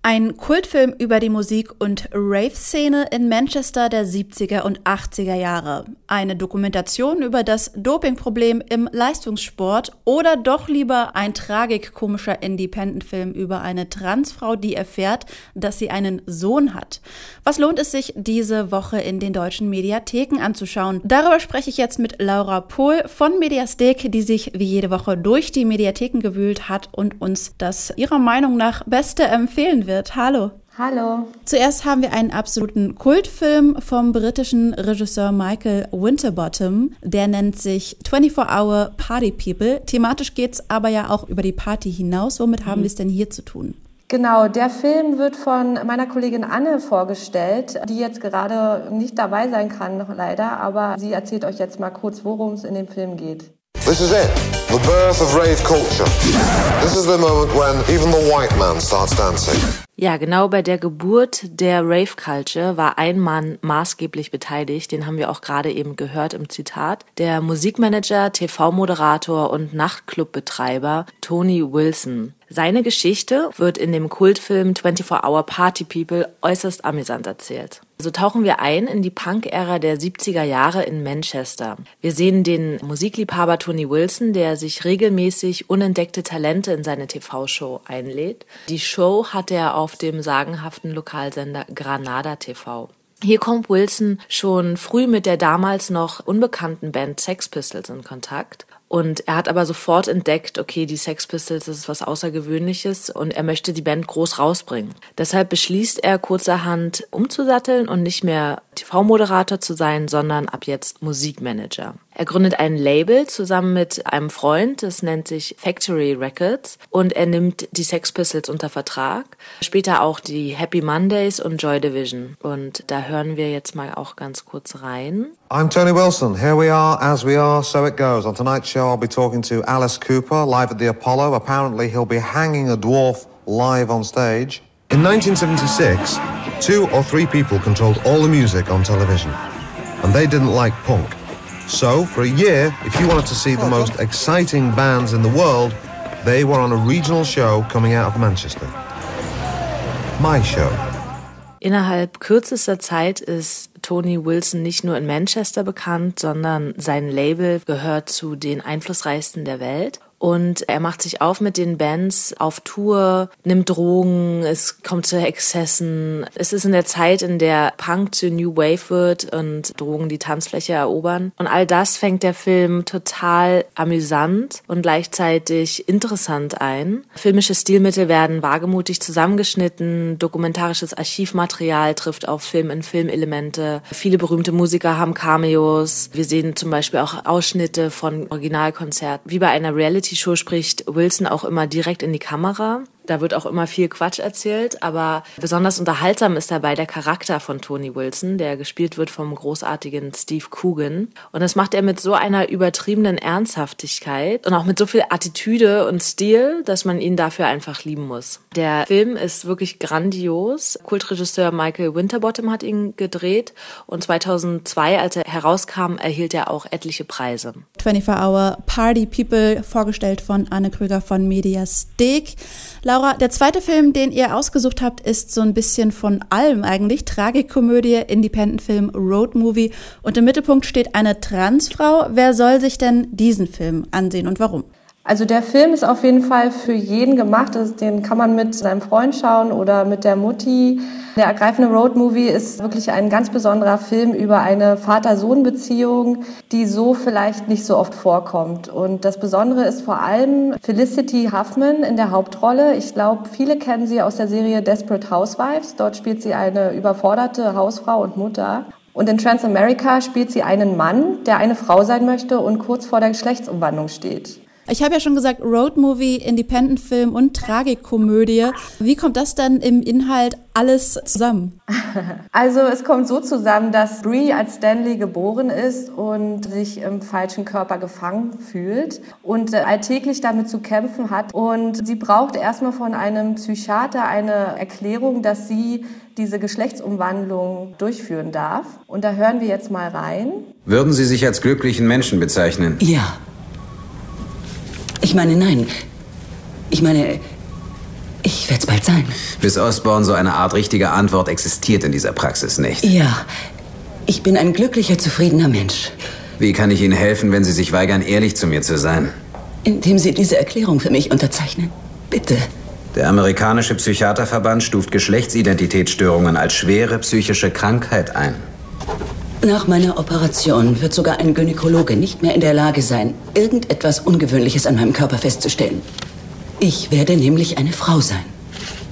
Ein Kultfilm über die Musik- und Rave-Szene in Manchester der 70er und 80er Jahre. Eine Dokumentation über das Dopingproblem im Leistungssport oder doch lieber ein tragikomischer Independent-Film über eine Transfrau, die erfährt, dass sie einen Sohn hat. Was lohnt es sich, diese Woche in den deutschen Mediatheken anzuschauen? Darüber spreche ich jetzt mit Laura Pohl von Mediastek, die sich wie jede Woche durch die Mediatheken gewühlt hat und uns das ihrer Meinung nach Beste empfehlen wird wird. Hallo. Hallo. Zuerst haben wir einen absoluten Kultfilm vom britischen Regisseur Michael Winterbottom. Der nennt sich 24 Hour Party People. Thematisch geht es aber ja auch über die Party hinaus. Womit haben mhm. wir es denn hier zu tun? Genau, der Film wird von meiner Kollegin Anne vorgestellt, die jetzt gerade nicht dabei sein kann, leider, aber sie erzählt euch jetzt mal kurz, worum es in dem Film geht. This is it, the birth of rave culture. This is the moment when even the white man starts dancing. Ja, genau bei der Geburt der Rave Culture war ein Mann maßgeblich beteiligt, den haben wir auch gerade eben gehört im Zitat, der Musikmanager, TV-Moderator und Nachtclubbetreiber Tony Wilson. Seine Geschichte wird in dem Kultfilm 24 Hour Party People äußerst amüsant erzählt. So tauchen wir ein in die Punk-Ära der 70er Jahre in Manchester. Wir sehen den Musikliebhaber Tony Wilson, der sich regelmäßig unentdeckte Talente in seine TV-Show einlädt. Die Show hat er auf dem sagenhaften Lokalsender Granada TV. Hier kommt Wilson schon früh mit der damals noch unbekannten Band Sex Pistols in Kontakt und er hat aber sofort entdeckt, okay, die Sex Pistols, das ist was Außergewöhnliches und er möchte die Band groß rausbringen. Deshalb beschließt er kurzerhand umzusatteln und nicht mehr TV-Moderator zu sein, sondern ab jetzt Musikmanager. Er gründet ein Label zusammen mit einem Freund, das nennt sich Factory Records und er nimmt die Sex Pistols unter Vertrag, später auch die Happy Mondays und Joy Division und da hören wir jetzt mal auch ganz kurz rein. I'm Tony Wilson. Here we are, as we are, so it goes. On tonight's show I'll be talking to Alice Cooper live at the Apollo. Apparently he'll be hanging a dwarf live on stage. In 1976, two or three people controlled all the music on television and they didn't like punk. So, for a year, if you wanted to see the most exciting bands in the world, they were on a regional show coming out of Manchester. My show. Innerhalb kürzester Zeit ist Tony Wilson nicht nur in Manchester bekannt, sondern sein Label gehört zu den einflussreichsten der Welt. Und er macht sich auf mit den Bands auf Tour, nimmt Drogen, es kommt zu Exzessen. Es ist in der Zeit, in der Punk zu New Wave wird und Drogen die Tanzfläche erobern. Und all das fängt der Film total amüsant und gleichzeitig interessant ein. Filmische Stilmittel werden wagemutig zusammengeschnitten, dokumentarisches Archivmaterial trifft auf Film-in-Film-Elemente. Viele berühmte Musiker haben Cameos. Wir sehen zum Beispiel auch Ausschnitte von Originalkonzerten, wie bei einer Reality Reality-Show spricht Wilson auch immer direkt in die Kamera. Da wird auch immer viel Quatsch erzählt, aber besonders unterhaltsam ist dabei der Charakter von Tony Wilson, der gespielt wird vom großartigen Steve Coogan. Und das macht er mit so einer übertriebenen Ernsthaftigkeit und auch mit so viel Attitüde und Stil, dass man ihn dafür einfach lieben muss. Der Film ist wirklich grandios. Kultregisseur Michael Winterbottom hat ihn gedreht und 2002, als er herauskam, erhielt er auch etliche Preise. 24 Hour Party People, vorgestellt von Anne Krüger von Mediastek. Laura, der zweite Film, den ihr ausgesucht habt, ist so ein bisschen von allem eigentlich. Tragikkomödie, Independent-Film, Roadmovie. Und im Mittelpunkt steht eine Transfrau. Wer soll sich denn diesen Film ansehen und warum? Also der Film ist auf jeden Fall für jeden gemacht. Den kann man mit seinem Freund schauen oder mit der Mutti. Der ergreifende Road Movie ist wirklich ein ganz besonderer Film über eine Vater-Sohn-Beziehung, die so vielleicht nicht so oft vorkommt. Und das Besondere ist vor allem Felicity Huffman in der Hauptrolle. Ich glaube, viele kennen sie aus der Serie Desperate Housewives. Dort spielt sie eine überforderte Hausfrau und Mutter. Und in Transamerica spielt sie einen Mann, der eine Frau sein möchte und kurz vor der Geschlechtsumwandlung steht. Ich habe ja schon gesagt, Roadmovie, Independent-Film und Tragikkomödie. Wie kommt das dann im Inhalt alles zusammen? Also es kommt so zusammen, dass Brie als Stanley geboren ist und sich im falschen Körper gefangen fühlt und äh, alltäglich damit zu kämpfen hat. Und sie braucht erstmal von einem Psychiater eine Erklärung, dass sie diese Geschlechtsumwandlung durchführen darf. Und da hören wir jetzt mal rein. Würden Sie sich als glücklichen Menschen bezeichnen? Ja. Ich meine, nein. Ich meine, ich werde es bald sein. Bis Osborne so eine Art richtige Antwort existiert in dieser Praxis nicht. Ja. Ich bin ein glücklicher, zufriedener Mensch. Wie kann ich Ihnen helfen, wenn Sie sich weigern, ehrlich zu mir zu sein? Indem Sie diese Erklärung für mich unterzeichnen. Bitte. Der amerikanische Psychiaterverband stuft Geschlechtsidentitätsstörungen als schwere psychische Krankheit ein. Nach meiner Operation wird sogar ein Gynäkologe nicht mehr in der Lage sein, irgendetwas Ungewöhnliches an meinem Körper festzustellen. Ich werde nämlich eine Frau sein.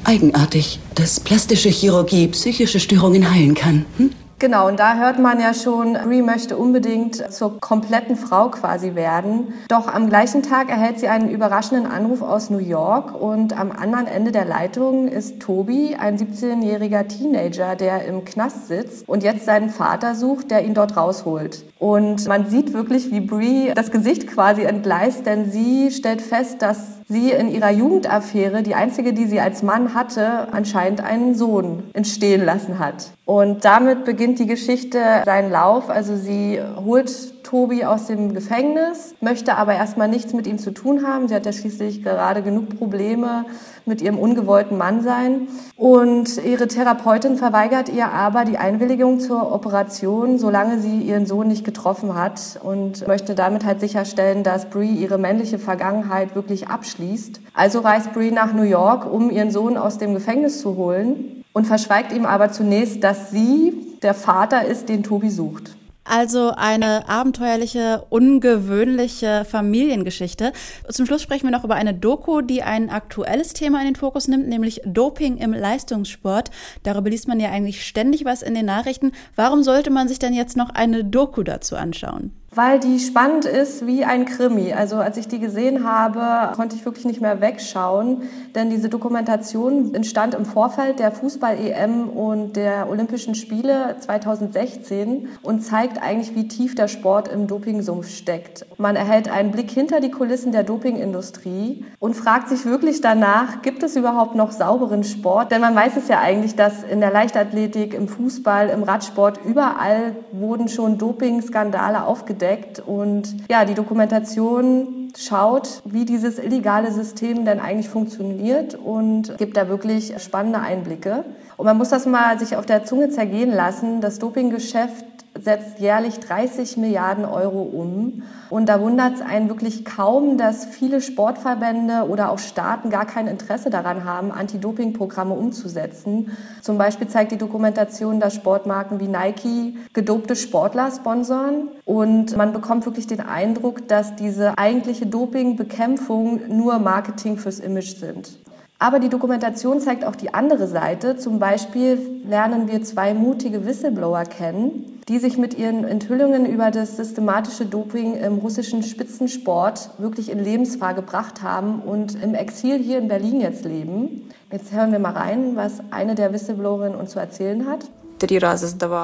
Eigenartig, dass plastische Chirurgie psychische Störungen heilen kann. Hm? Genau, und da hört man ja schon, Brie möchte unbedingt zur kompletten Frau quasi werden. Doch am gleichen Tag erhält sie einen überraschenden Anruf aus New York und am anderen Ende der Leitung ist Toby, ein 17-jähriger Teenager, der im Knast sitzt und jetzt seinen Vater sucht, der ihn dort rausholt. Und man sieht wirklich, wie Brie das Gesicht quasi entgleist, denn sie stellt fest, dass sie in ihrer Jugendaffäre, die einzige, die sie als Mann hatte, anscheinend einen Sohn entstehen lassen hat. Und damit beginnt die Geschichte seinen Lauf. Also sie holt Tobi aus dem Gefängnis, möchte aber erstmal nichts mit ihm zu tun haben. Sie hat ja schließlich gerade genug Probleme mit ihrem ungewollten Mann sein. Und ihre Therapeutin verweigert ihr aber die Einwilligung zur Operation, solange sie ihren Sohn nicht getroffen hat und möchte damit halt sicherstellen, dass Brie ihre männliche Vergangenheit wirklich abschließt. Also reist Brie nach New York, um ihren Sohn aus dem Gefängnis zu holen und verschweigt ihm aber zunächst, dass sie der Vater ist, den Tobi sucht. Also eine abenteuerliche, ungewöhnliche Familiengeschichte. Zum Schluss sprechen wir noch über eine Doku, die ein aktuelles Thema in den Fokus nimmt, nämlich Doping im Leistungssport. Darüber liest man ja eigentlich ständig was in den Nachrichten. Warum sollte man sich denn jetzt noch eine Doku dazu anschauen? Weil die spannend ist wie ein Krimi. Also als ich die gesehen habe, konnte ich wirklich nicht mehr wegschauen, denn diese Dokumentation entstand im Vorfeld der Fußball-EM und der Olympischen Spiele 2016 und zeigt eigentlich, wie tief der Sport im Dopingsumpf steckt. Man erhält einen Blick hinter die Kulissen der Dopingindustrie und fragt sich wirklich danach, gibt es überhaupt noch sauberen Sport? Denn man weiß es ja eigentlich, dass in der Leichtathletik, im Fußball, im Radsport, überall wurden schon Dopingskandale aufgedeckt entdeckt. Und ja, die Dokumentation schaut, wie dieses illegale System denn eigentlich funktioniert und gibt da wirklich spannende Einblicke. Und man muss das mal sich auf der Zunge zergehen lassen. Das Dopinggeschäft setzt jährlich 30 Milliarden Euro um. Und da wundert es einen wirklich kaum, dass viele Sportverbände oder auch Staaten gar kein Interesse daran haben, Anti-Doping-Programme umzusetzen. Zum Beispiel zeigt die Dokumentation, dass Sportmarken wie Nike gedopte Sportler sponsern. Und man bekommt wirklich den Eindruck, dass diese eigentliche Dopingbekämpfung nur Marketing fürs Image sind. Aber die Dokumentation zeigt auch die andere Seite. Zum Beispiel lernen wir zwei mutige Whistleblower kennen, die sich mit ihren Enthüllungen über das systematische Doping im russischen Spitzensport wirklich in Lebensfahr gebracht haben und im Exil hier in Berlin jetzt leben. Jetzt hören wir mal rein, was eine der Whistleblowerinnen uns zu erzählen hat.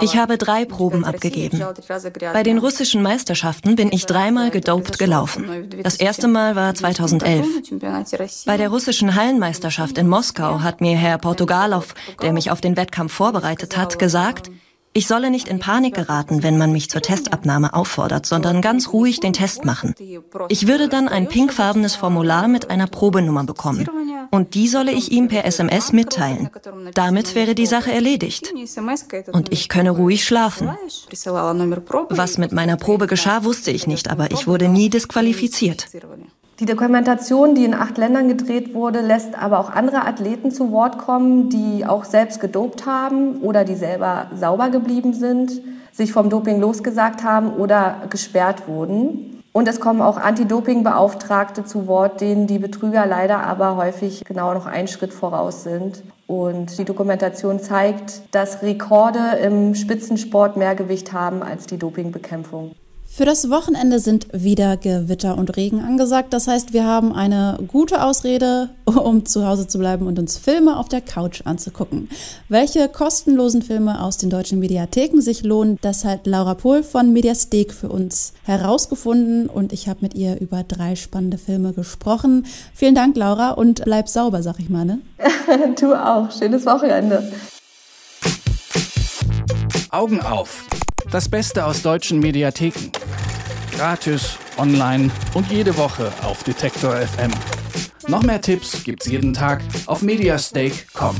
Ich habe drei Proben abgegeben. Bei den russischen Meisterschaften bin ich dreimal gedopt gelaufen. Das erste Mal war 2011. Bei der russischen Hallenmeisterschaft in Moskau hat mir Herr Portugalow, der mich auf den Wettkampf vorbereitet hat, gesagt, ich solle nicht in Panik geraten, wenn man mich zur Testabnahme auffordert, sondern ganz ruhig den Test machen. Ich würde dann ein pinkfarbenes Formular mit einer Probenummer bekommen. Und die solle ich ihm per SMS mitteilen. Damit wäre die Sache erledigt. Und ich könne ruhig schlafen. Was mit meiner Probe geschah, wusste ich nicht, aber ich wurde nie disqualifiziert. Die Dokumentation, die in acht Ländern gedreht wurde, lässt aber auch andere Athleten zu Wort kommen, die auch selbst gedopt haben oder die selber sauber geblieben sind, sich vom Doping losgesagt haben oder gesperrt wurden. Und es kommen auch Anti-Doping-Beauftragte zu Wort, denen die Betrüger leider aber häufig genau noch einen Schritt voraus sind. Und die Dokumentation zeigt, dass Rekorde im Spitzensport mehr Gewicht haben als die Dopingbekämpfung. Für das Wochenende sind wieder Gewitter und Regen angesagt. Das heißt, wir haben eine gute Ausrede, um zu Hause zu bleiben und uns Filme auf der Couch anzugucken. Welche kostenlosen Filme aus den deutschen Mediatheken sich lohnen, das hat Laura Pohl von Mediastek für uns herausgefunden und ich habe mit ihr über drei spannende Filme gesprochen. Vielen Dank, Laura, und bleib sauber, sag ich mal. Ne? du auch. Schönes Wochenende. Augen auf. Das Beste aus deutschen Mediatheken. Gratis, online und jede Woche auf Detektor FM. Noch mehr Tipps gibt's jeden Tag auf mediastake.com.